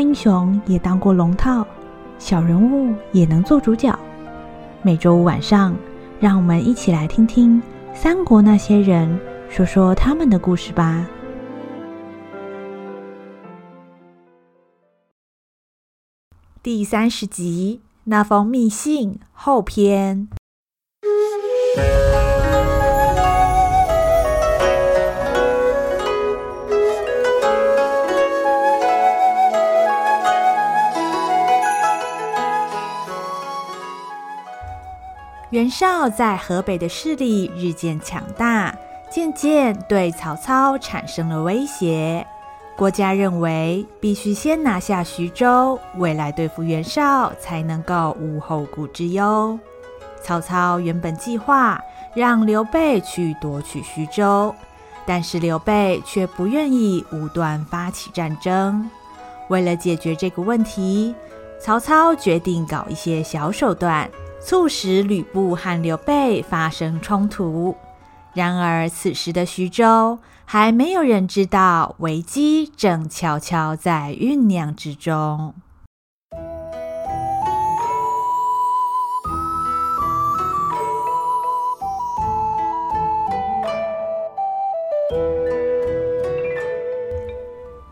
英雄也当过龙套，小人物也能做主角。每周五晚上，让我们一起来听听三国那些人说说他们的故事吧。第三十集，那封密信后篇。袁绍在河北的势力日渐强大，渐渐对曹操产生了威胁。郭嘉认为必须先拿下徐州，未来对付袁绍才能够无后顾之忧。曹操原本计划让刘备去夺取徐州，但是刘备却不愿意无端发起战争。为了解决这个问题，曹操决定搞一些小手段。促使吕布和刘备发生冲突。然而，此时的徐州还没有人知道危机正悄悄在酝酿之中。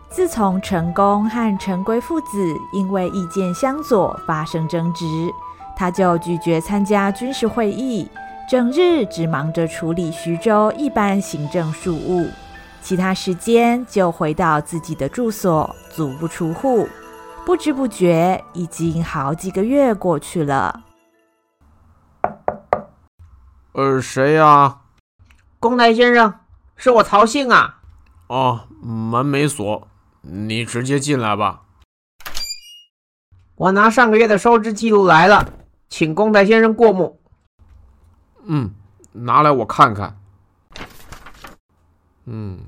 自从陈宫和陈规父子因为意见相左发生争执。他就拒绝参加军事会议，整日只忙着处理徐州一般行政事务，其他时间就回到自己的住所，足不出户。不知不觉，已经好几个月过去了。呃，谁呀？公台先生，是我曹姓啊。哦，门没锁，你直接进来吧。我拿上个月的收支记录来了。请公台先生过目。嗯，拿来我看看。嗯，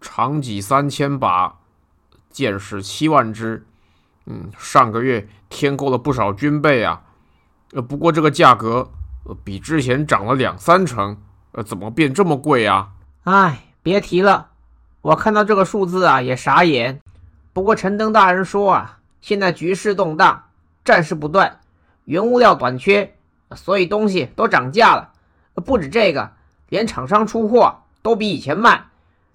长戟三千把，箭矢七万支。嗯，上个月添购了不少军备啊。呃，不过这个价格，呃，比之前涨了两三成。呃，怎么变这么贵啊？哎，别提了，我看到这个数字啊也傻眼。不过陈登大人说啊，现在局势动荡，战事不断。原物料短缺，所以东西都涨价了。不止这个，连厂商出货都比以前慢。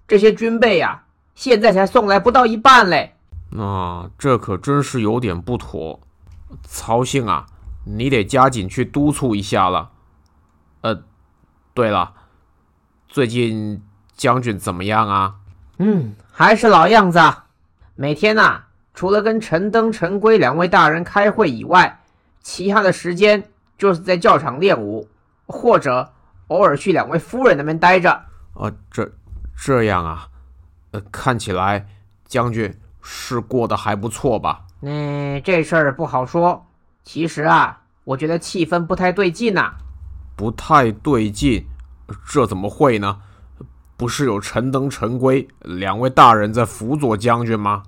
这些军备呀，现在才送来不到一半嘞。那这可真是有点不妥。曹信啊，你得加紧去督促一下了。呃，对了，最近将军怎么样啊？嗯，还是老样子啊。每天呐，除了跟陈登、陈规两位大人开会以外，其他的时间就是在教场练武，或者偶尔去两位夫人那边待着。啊，这这样啊，呃，看起来将军是过得还不错吧？嗯，这事儿不好说。其实啊，我觉得气氛不太对劲呐。不太对劲？这怎么会呢？不是有陈登、陈规两位大人在辅佐将军吗？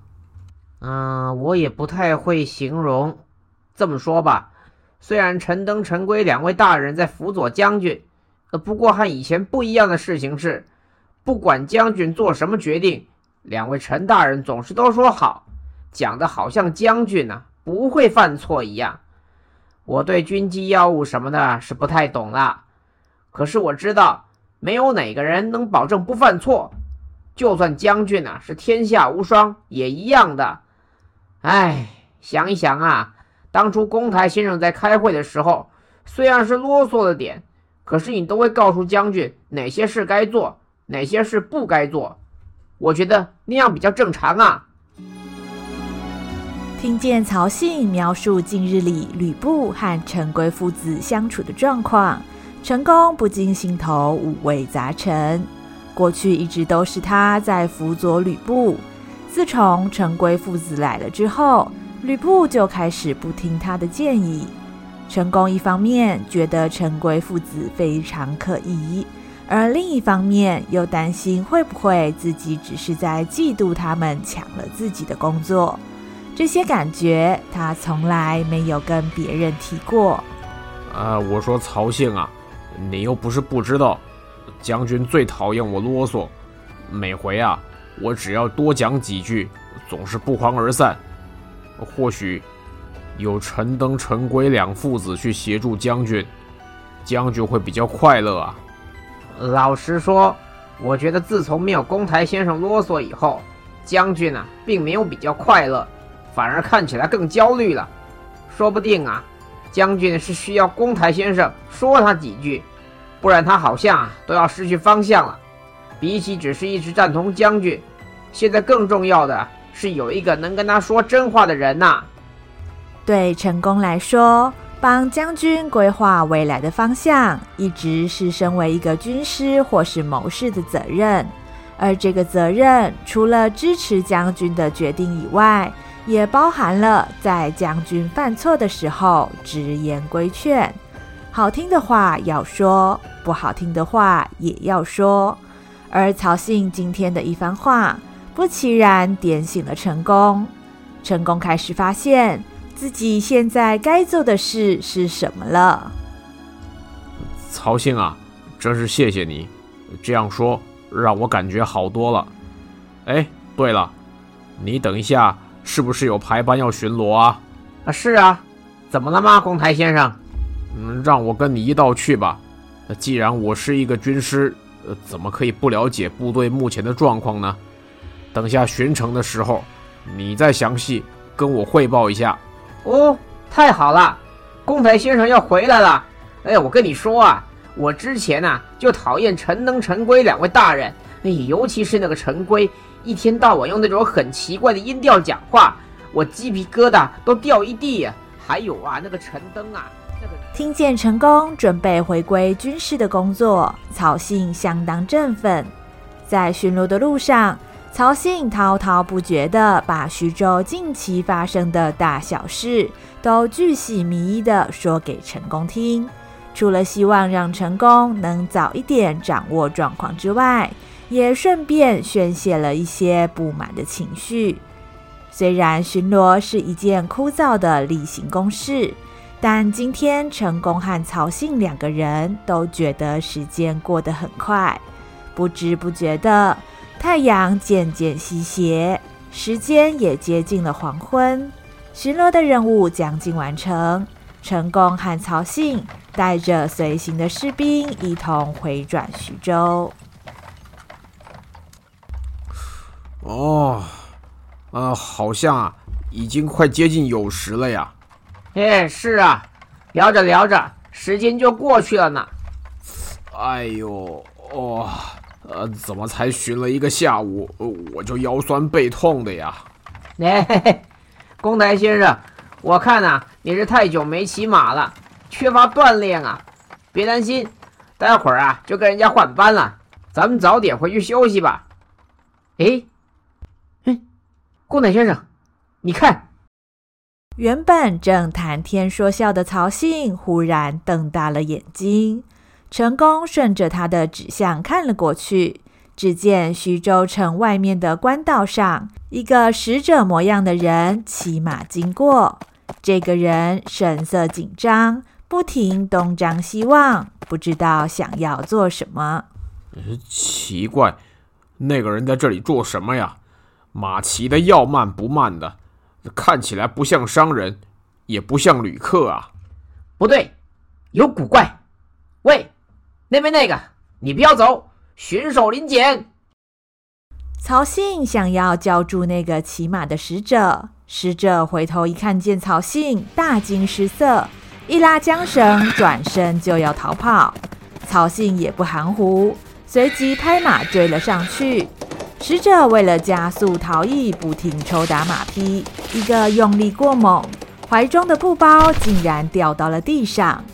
嗯，我也不太会形容。这么说吧，虽然陈登、陈规两位大人在辅佐将军，呃，不过和以前不一样的事情是，不管将军做什么决定，两位陈大人总是都说好，讲的好像将军呢、不会犯错一样。我对军机要务什么的是不太懂了，可是我知道，没有哪个人能保证不犯错，就算将军呢、是天下无双，也一样的。哎，想一想啊。当初公台先生在开会的时候，虽然是啰嗦了点，可是你都会告诉将军哪些事该做，哪些事不该做。我觉得那样比较正常啊。听见曹信描述近日里吕布和陈规父子相处的状况，陈宫不禁心头五味杂陈。过去一直都是他在辅佐吕布，自从陈规父子来了之后。吕布就开始不听他的建议。陈宫一方面觉得陈规父子非常可疑，而另一方面又担心会不会自己只是在嫉妒他们抢了自己的工作。这些感觉他从来没有跟别人提过。啊、我说曹姓啊，你又不是不知道，将军最讨厌我啰嗦。每回啊，我只要多讲几句，总是不欢而散。或许有陈登、陈规两父子去协助将军，将军会比较快乐啊。老实说，我觉得自从没有公台先生啰嗦以后，将军啊，并没有比较快乐，反而看起来更焦虑了。说不定啊，将军是需要公台先生说他几句，不然他好像啊都要失去方向了。比起只是一直赞同将军，现在更重要的是有一个能跟他说真话的人呐。对成功来说，帮将军规划未来的方向，一直是身为一个军师或是谋士的责任。而这个责任，除了支持将军的决定以外，也包含了在将军犯错的时候直言规劝。好听的话要说，不好听的话也要说。而曹信今天的一番话，不其然点醒了成功。成功开始发现。自己现在该做的事是什么了？曹信啊，真是谢谢你，这样说让我感觉好多了。哎，对了，你等一下是不是有排班要巡逻啊？啊，是啊，怎么了吗，公台先生？嗯，让我跟你一道去吧。既然我是一个军师，呃，怎么可以不了解部队目前的状况呢？等下巡城的时候，你再详细跟我汇报一下。哦，太好了，公台先生要回来了。哎，我跟你说啊，我之前呐、啊、就讨厌陈登、陈规两位大人，哎，尤其是那个陈规，一天到晚用那种很奇怪的音调讲话，我鸡皮疙瘩都掉一地呀。还有啊，那个陈登啊，那个听见陈宫准备回归军事的工作，曹信相当振奋，在巡逻的路上。曹信滔滔不绝地把徐州近期发生的大小事都巨细靡遗地说给陈宫听，除了希望让陈宫能早一点掌握状况之外，也顺便宣泄了一些不满的情绪。虽然巡逻是一件枯燥的例行公事，但今天陈宫和曹信两个人都觉得时间过得很快，不知不觉的。太阳渐渐西斜，时间也接近了黄昏。巡逻的任务将近完成，成功和曹信带着随行的士兵一同回转徐州。哦，呃，好像啊，已经快接近酉时了呀。哎，是啊，聊着聊着，时间就过去了呢。哎呦，哦。呃，怎么才巡了一个下午，我就腰酸背痛的呀？哎，公台先生，我看呐、啊，你是太久没骑马了，缺乏锻炼啊。别担心，待会儿啊就跟人家换班了，咱们早点回去休息吧。哎，哎，公台先生，你看，原本正谈天说笑的曹信忽然瞪大了眼睛。陈宫顺着他的指向看了过去，只见徐州城外面的官道上，一个使者模样的人骑马经过。这个人神色紧张，不停东张西望，不知道想要做什么。奇怪，那个人在这里做什么呀？马骑的要慢不慢的，看起来不像商人，也不像旅客啊。不对，有古怪。喂！那边那个，你不要走，巡守林检。曹信想要叫住那个骑马的使者，使者回头一看见曹信，大惊失色，一拉缰绳，转身就要逃跑。曹信也不含糊，随即拍马追了上去。使者为了加速逃逸，不停抽打马匹，一个用力过猛，怀中的布包竟然掉到了地上。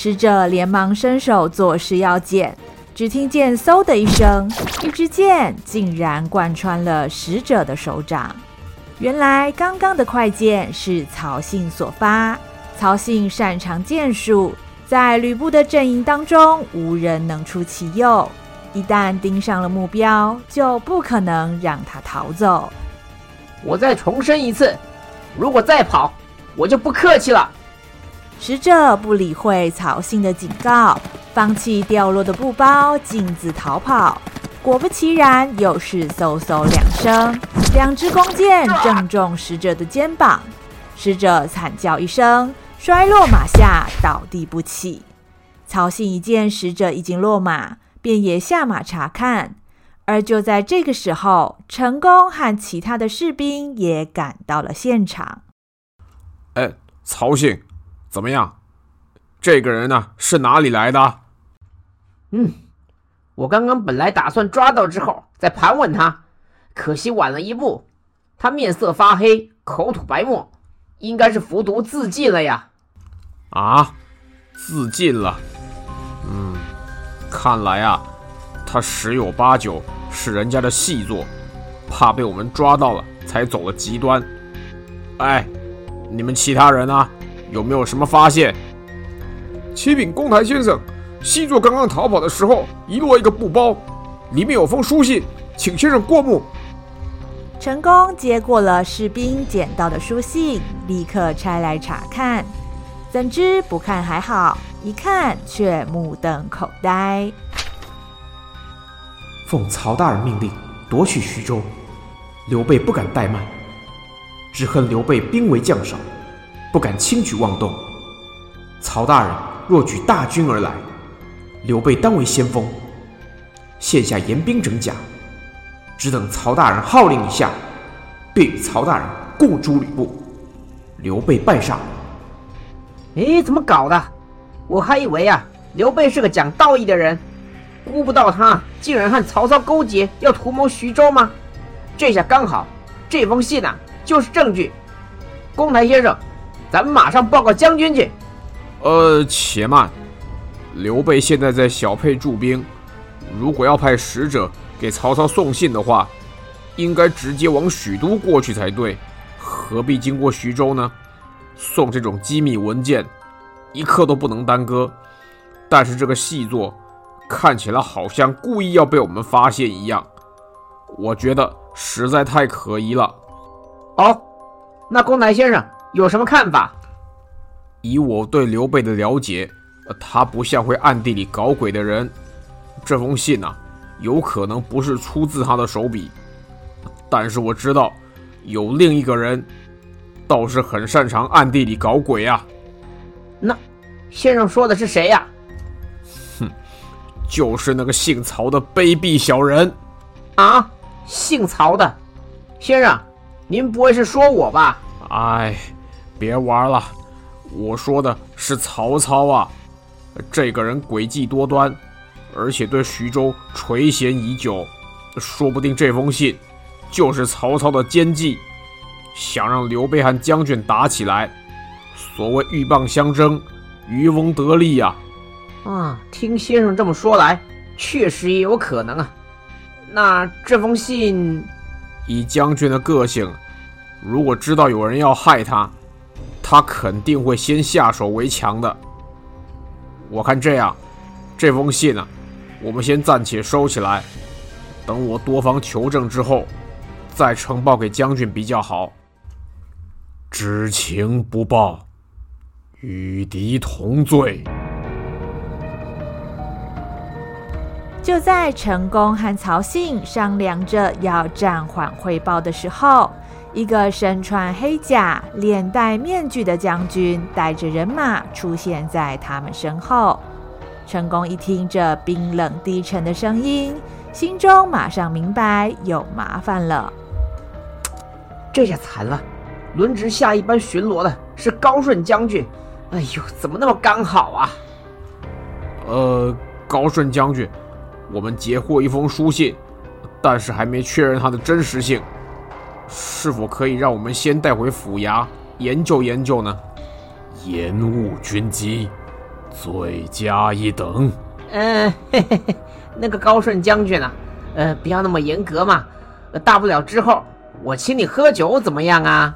使者连忙伸手作势要捡，只听见“嗖”的一声，一支箭竟然贯穿了使者的手掌。原来刚刚的快箭是曹信所发。曹信擅长箭术，在吕布的阵营当中无人能出其右，一旦盯上了目标，就不可能让他逃走。我再重申一次，如果再跑，我就不客气了。使者不理会曹信的警告，放弃掉落的布包，径自逃跑。果不其然，又是嗖嗖两声，两支弓箭正中使者的肩膀，使者惨叫一声，摔落马下，倒地不起。曹信一见使者已经落马，便也下马查看。而就在这个时候，陈宫和其他的士兵也赶到了现场。哎，曹信，怎么样？这个人呢，是哪里来的？嗯，我刚刚本来打算抓到之后再盘问他，可惜晚了一步。他面色发黑，口吐白沫，应该是服毒自尽了呀。啊，自尽了。嗯，看来啊，他十有八九是人家的细作，怕被我们抓到了，才走了极端。哎，你们其他人呢？有没有什么发现？启禀公台先生，细作刚刚逃跑的时候，遗落一个布包，里面有封书信，请先生过目。陈功接过了士兵捡到的书信，立刻拆来查看。怎知不看还好，一看却目瞪口呆。奉曹大人命令夺取徐州，刘备不敢怠慢，只恨刘备兵为将少，不敢轻举妄动。曹大人若举大军而来，刘备当为先锋，现下严兵整甲，只等曹大人号令一下，便与曹大人共诛吕布，刘备败上。哎，怎么搞的？我还以为啊，刘备是个讲道义的人，估不到他竟然和曹操勾结，要图谋徐州吗？这下刚好，这封信呐，就是证据。公台先生，咱们马上报告将军去。呃，且慢，刘备现在在小沛驻兵，如果要派使者给曹操送信的话，应该直接往许都过去才对，何必经过徐州呢？送这种机密文件，一刻都不能耽搁。但是这个细作看起来好像故意要被我们发现一样，我觉得实在太可疑了。哦，那公台先生有什么看法？以我对刘备的了解，他不像会暗地里搞鬼的人。这封信啊，有可能不是出自他的手笔，但是我知道有另一个人。倒是很擅长暗地里搞鬼啊！那先生说的是谁呀？哼，就是那个姓曹的卑鄙小人啊！姓曹的，先生，您不会是说我吧？哎，别玩了，我说的是曹操啊！这个人诡计多端，而且对徐州垂涎已久，说不定这封信就是曹操的奸计。想让刘备和将军打起来，所谓鹬蚌相争，渔翁得利呀！啊，听先生这么说来，确实也有可能啊。那这封信，以将军的个性，如果知道有人要害他，他肯定会先下手为强的。我看这样，这封信啊，我们先暂且收起来，等我多方求证之后，再呈报给将军比较好。知情不报，与敌同罪。就在陈宫和曹信商量着要暂缓汇报的时候，一个身穿黑甲、脸戴面具的将军带着人马出现在他们身后。陈宫一听这冰冷低沉的声音，心中马上明白有麻烦了。这下惨了！轮值下一班巡逻的是高顺将军，哎呦，怎么那么刚好啊？呃，高顺将军，我们截获一封书信，但是还没确认它的真实性，是否可以让我们先带回府衙研究研究呢？延误军机，罪加一等。嗯，嘿嘿嘿，那个高顺将军啊，呃，不要那么严格嘛，大不了之后我请你喝酒怎么样啊？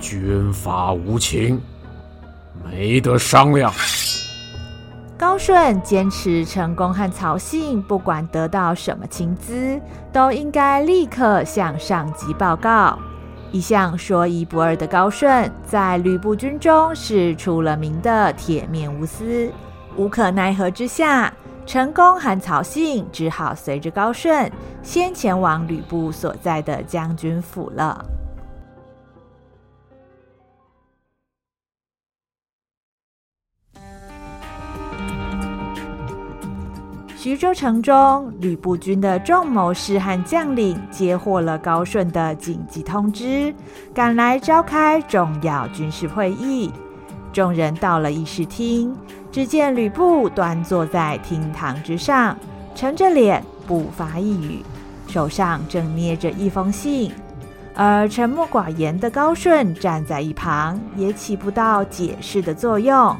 军法无情，没得商量。高顺坚持成功和曹信，不管得到什么情资，都应该立刻向上级报告。一向说一不二的高顺，在吕布军中是出了名的铁面无私。无可奈何之下，成功和曹信只好随着高顺先前往吕布所在的将军府了。徐州城中，吕布军的众谋士和将领接获了高顺的紧急通知，赶来召开重要军事会议。众人到了议事厅，只见吕布端坐在厅堂之上，沉着脸，不发一语，手上正捏着一封信。而沉默寡言的高顺站在一旁，也起不到解释的作用。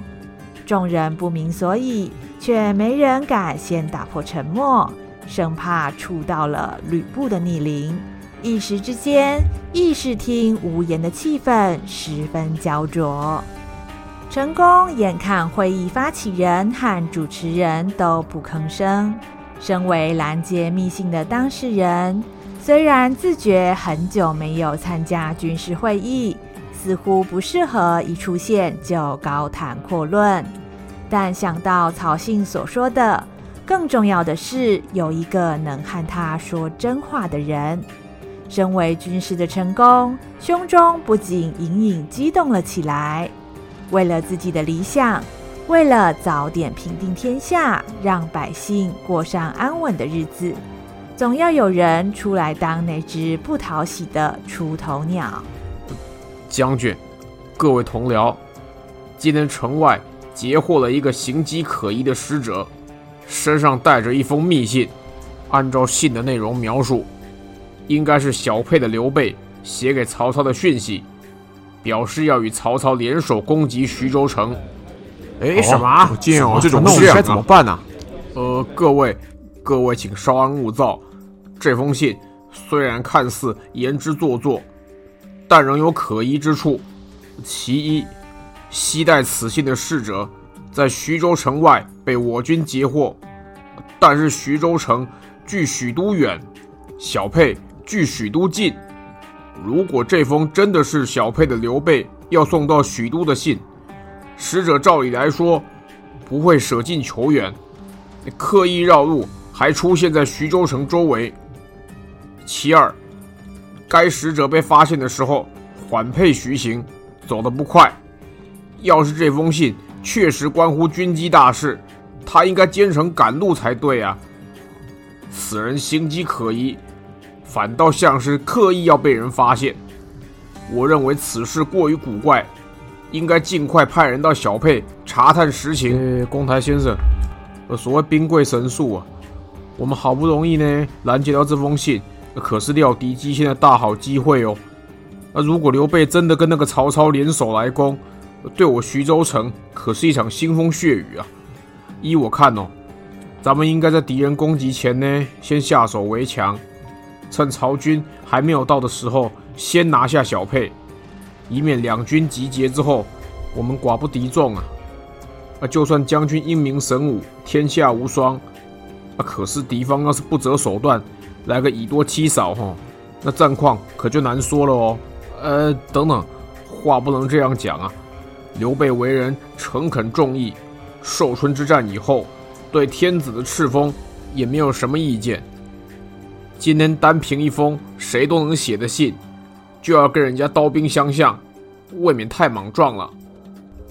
众人不明所以，却没人敢先打破沉默，生怕触到了吕布的逆鳞。一时之间，议事厅无言的气氛十分焦灼。成功眼看会议发起人和主持人都不吭声，身为拦截密信的当事人。虽然自觉很久没有参加军事会议，似乎不适合一出现就高谈阔论，但想到曹信所说的，更重要的是有一个能和他说真话的人。身为军师的成功，胸中不禁隐隐激动了起来。为了自己的理想，为了早点平定天下，让百姓过上安稳的日子。总要有人出来当那只不讨喜的出头鸟。将军，各位同僚，今天城外截获了一个形迹可疑的使者，身上带着一封密信。按照信的内容描述，应该是小沛的刘备写给曹操的讯息，表示要与曹操联手攻击徐州城。哎，什么？这种事，该怎么办呢？啊？呃，各位。各位，请稍安勿躁。这封信虽然看似言之凿凿，但仍有可疑之处。其一，携带此信的使者在徐州城外被我军截获，但是徐州城距许都远，小沛距许都近。如果这封真的是小沛的刘备要送到许都的信，使者照理来说不会舍近求远，刻意绕路。还出现在徐州城周围。其二，该使者被发现的时候缓配徐行，走得不快。要是这封信确实关乎军机大事，他应该兼程赶路才对啊。此人行迹可疑，反倒像是刻意要被人发现。我认为此事过于古怪，应该尽快派人到小沛查探实情。公台先生，所谓兵贵神速啊。我们好不容易呢拦截到这封信，可是料敌机先的大好机会哦。那如果刘备真的跟那个曹操联手来攻，对我徐州城可是一场腥风血雨啊！依我看哦，咱们应该在敌人攻击前呢，先下手为强，趁曹军还没有到的时候，先拿下小沛，以免两军集结之后，我们寡不敌众啊！啊，就算将军英明神武，天下无双。啊！可是敌方要是不择手段，来个以多欺少，哈，那战况可就难说了哦。呃，等等，话不能这样讲啊。刘备为人诚恳重义，寿春之战以后，对天子的敕封也没有什么意见。今天单凭一封谁都能写的信，就要跟人家刀兵相向，未免太莽撞了。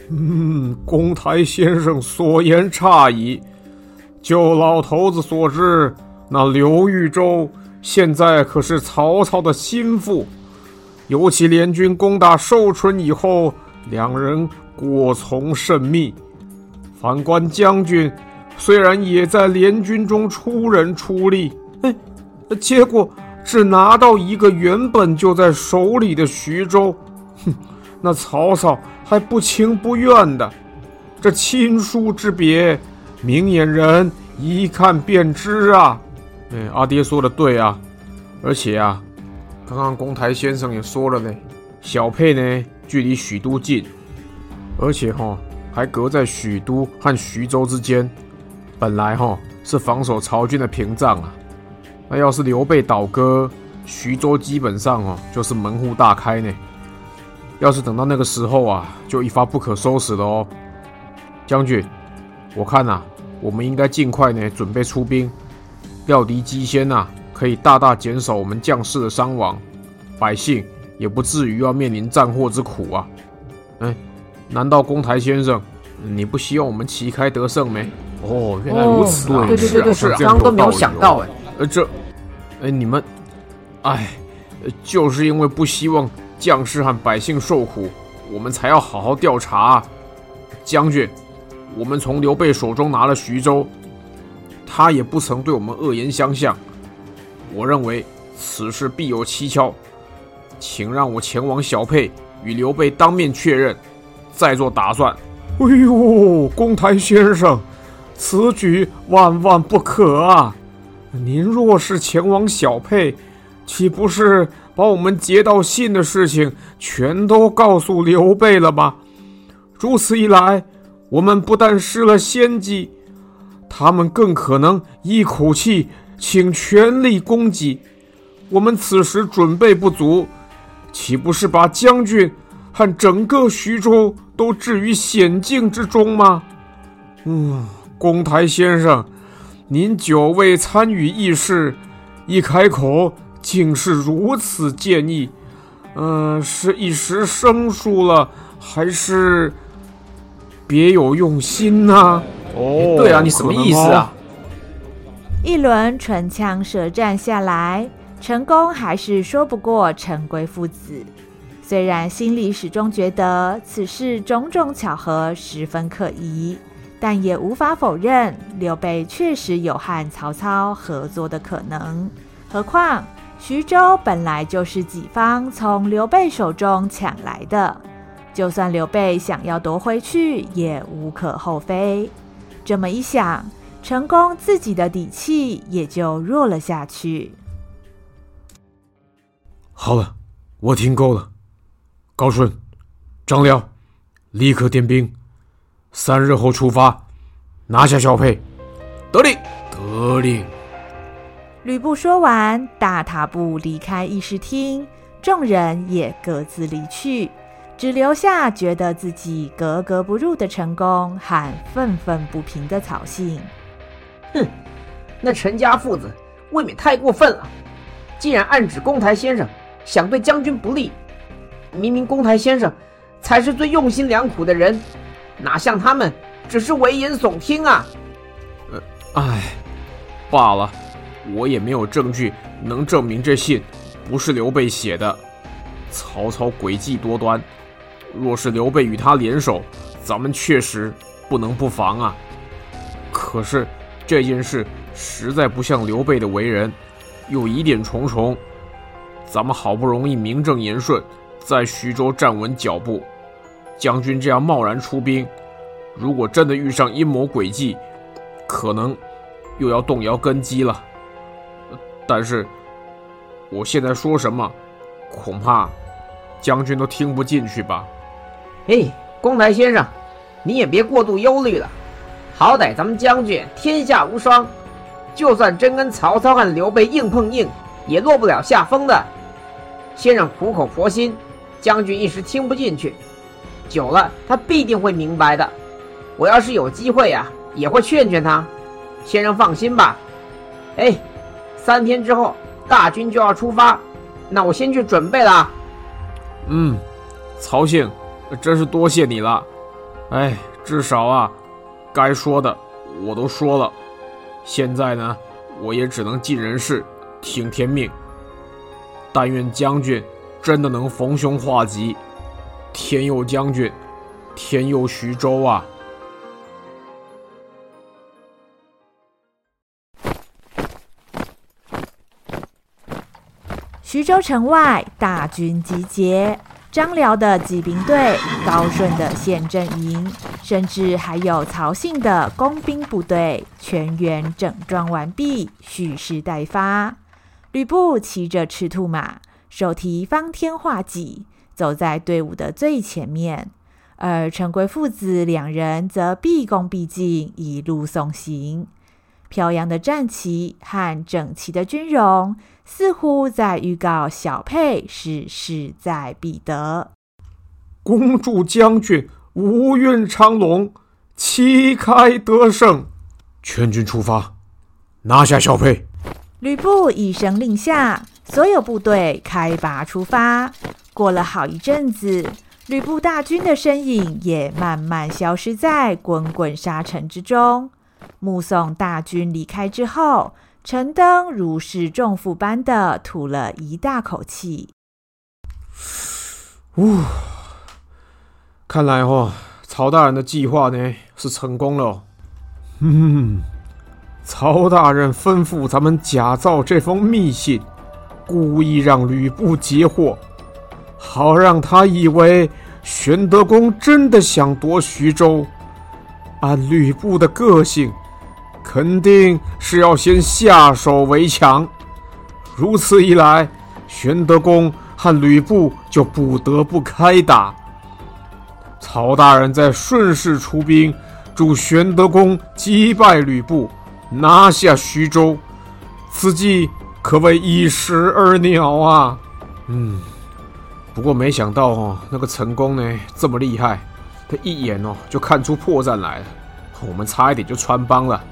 嗯，公台先生所言差矣。就老头子所知，那刘豫州现在可是曹操的心腹，尤其联军攻打寿春以后，两人过从甚密。反观将军，虽然也在联军中出人出力，哎，结果只拿到一个原本就在手里的徐州，哼，那曹操还不情不愿的，这亲疏之别。明眼人一看便知啊！哎，阿爹说的对啊，而且啊，刚刚公台先生也说了呢，小沛呢距离许都近，而且哈还隔在许都和徐州之间，本来哈是防守曹军的屏障啊。那要是刘备倒戈，徐州基本上哦就是门户大开呢。要是等到那个时候啊，就一发不可收拾了哦。将军，我看呐。我们应该尽快呢，准备出兵，料敌机先呐，可以大大减少我们将士的伤亡，百姓也不至于要面临战祸之苦啊！嗯，难道公台先生，你不希望我们旗开得胜没？哦，原来如此啊！对对对对，是啊，刚刚都没有想到哎。呃，这，哎，你们，哎，就是因为不希望将士和百姓受苦，我们才要好好调查。将军，我们从刘备手中拿了徐州，他也不曾对我们恶言相向。我认为此事必有蹊跷，请让我前往小沛与刘备当面确认，再做打算。哎呦，公台先生，此举万万不可啊！您若是前往小沛，岂不是把我们接到信的事情全都告诉刘备了吗？如此一来，我们不但失了先机，他们更可能一口气请全力攻击。我们此时准备不足，岂不是把将军和整个徐州都置于险境之中吗？嗯，公台先生，您久未参与议事，一开口竟是如此建议，嗯、呃，是一时生疏了，还是别有用心呢、哦，对啊，你什么意思啊？一轮唇枪舌战下来，成功还是说不过陈规父子。虽然心里始终觉得此事种种巧合十分可疑，但也无法否认刘备确实有和曹操合作的可能。何况徐州本来就是己方从刘备手中抢来的，就算刘备想要夺回去，也无可厚非。这么一想，成功自己的底气也就弱了下去。好了，我听够了。高顺、张辽，立刻点兵，三日后出发，拿下小沛。得令，得令。吕布说完，大踏步离开议事厅，众人也各自离去，只留下觉得自己格格不入的成功和愤愤不平的草信。哼，那陈家父子未免太过分了，竟然暗指公台先生想对将军不利。明明公台先生才是最用心良苦的人，哪像他们只是危言耸听啊！呃，唉，罢了，我也没有证据能证明这信不是刘备写的。曹操诡计多端，若是刘备与他联手，咱们确实不能不防啊。可是这件事实在不像刘备的为人，又疑点重重。咱们好不容易名正言顺。在徐州站稳脚步，将军这样贸然出兵，如果真的遇上阴谋诡计，可能又要动摇根基了。但是我现在说什么，恐怕将军都听不进去吧？哎，公台先生，你也别过度忧虑了。好歹咱们将军天下无双，就算真跟曹操和刘备硬碰硬，也落不了下风的。先生苦口婆心。将军一时听不进去，久了他必定会明白的。我要是有机会呀、也会劝劝他。先生放心吧。哎，三天之后大军就要出发，那我先去准备了。嗯，曹姓，真是多谢你了。哎，至少啊，该说的我都说了。现在呢，我也只能尽人事，听天命。但愿将军。真的能逢凶化吉，天佑将军，天佑徐州啊！徐州城外，大军集结，张辽的骑兵队、高顺的县政营，甚至还有曹信的工兵部队，全员整装完毕，蓄势待发。吕布骑着赤兔马。手提方天画戟，走在队伍的最前面，而陈规父子两人则毕恭毕敬，一路送行。飘扬的战旗和整齐的军容，似乎在预告小沛是势在必得。恭祝将军无运昌隆，旗开得胜！全军出发，拿下小沛！吕布一声令下。所有部队开拔出发，过了好一阵子，吕布大军的身影也慢慢消失在滚滚沙尘之中。目送大军离开之后，陈登如释重负般的吐了一大口气。呜，看来哦，曹大人的计划呢是成功了。嗯，曹大人吩咐咱们假造这封密信，故意让吕布截获，好让他以为玄德公真的想夺徐州。按吕布的个性，肯定是要先下手为强。如此一来，玄德公。和吕布就不得不开打。曹大人再顺势出兵，助玄德公击败吕布，拿下徐州，此计可谓一石二鸟啊！嗯，不过没想到哦，那个陈宫呢这么厉害，他一眼哦就看出破绽来了，我们差一点就穿帮了。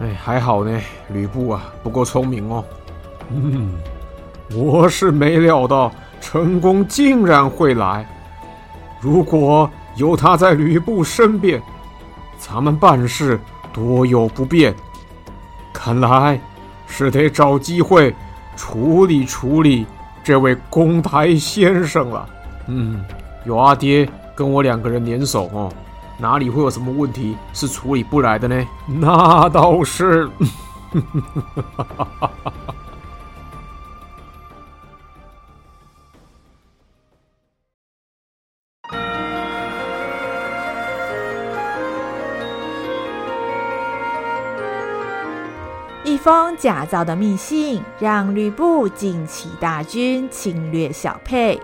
哎，还好呢，吕布啊不够聪明哦。嗯。我是没料到陈宫竟然会来。如果有他在吕布身边，咱们办事多有不便。看来是得找机会处理处理这位公台先生了。嗯，有阿爹跟我两个人联手哦，哪里会有什么问题是处理不来的呢？那倒是。一封假造的密信，让吕布尽起大军侵略小沛。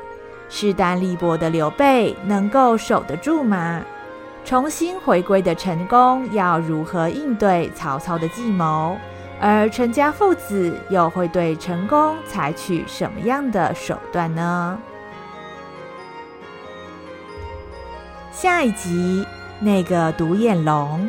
势单力薄的刘备能够守得住吗？重新回归的陈宫要如何应对曹操的计谋？而陈家父子又会对陈宫采取什么样的手段呢？下一集，那个独眼龙。